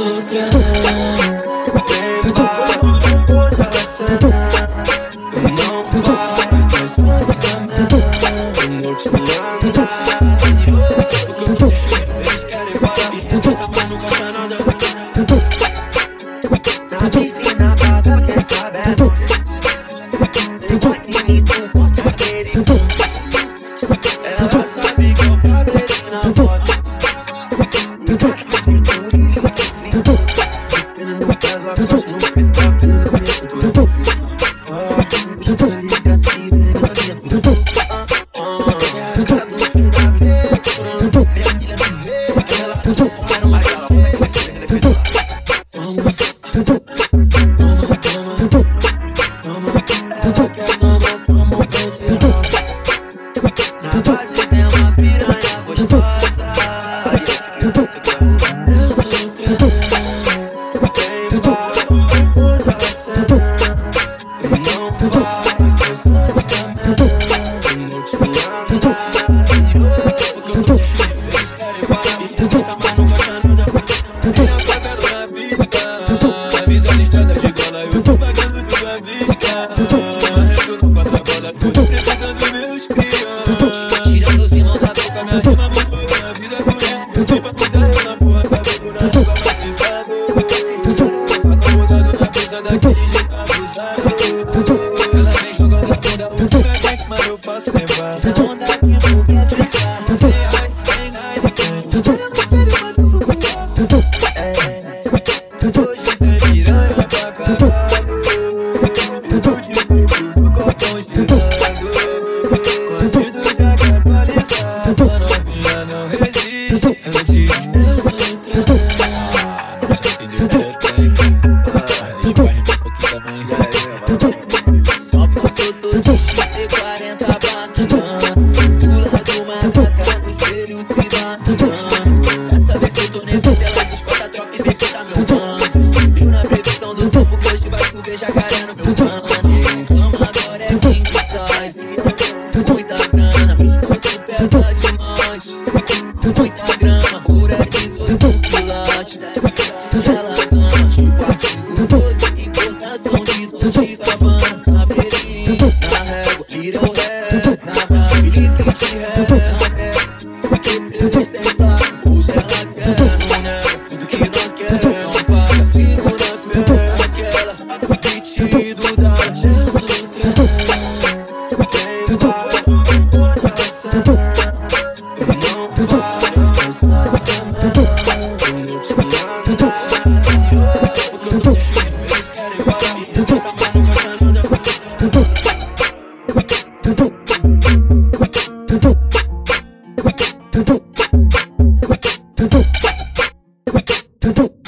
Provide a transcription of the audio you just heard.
Vem para toda a cena Eu não paro, mas antes também Eu não te eu cheio, eles querem parar E tá quando gosta nada Na piscina, favela, quer saber? Levante e pro porte americano. Ela ela tudo à vista Arresto no quadra-bola Tudo apresentando meus cria Tirando os limão da Toca minha rima mudou minha vida Por isso não tem pra cuidar Eu na porra cabelo na água maciçado Acomodado na pista daquele jeito abusado Ela vem jogando a bunda O que é quente mas eu faço lembrar Essa onda minha boca Thanks me. Doo-doo. two.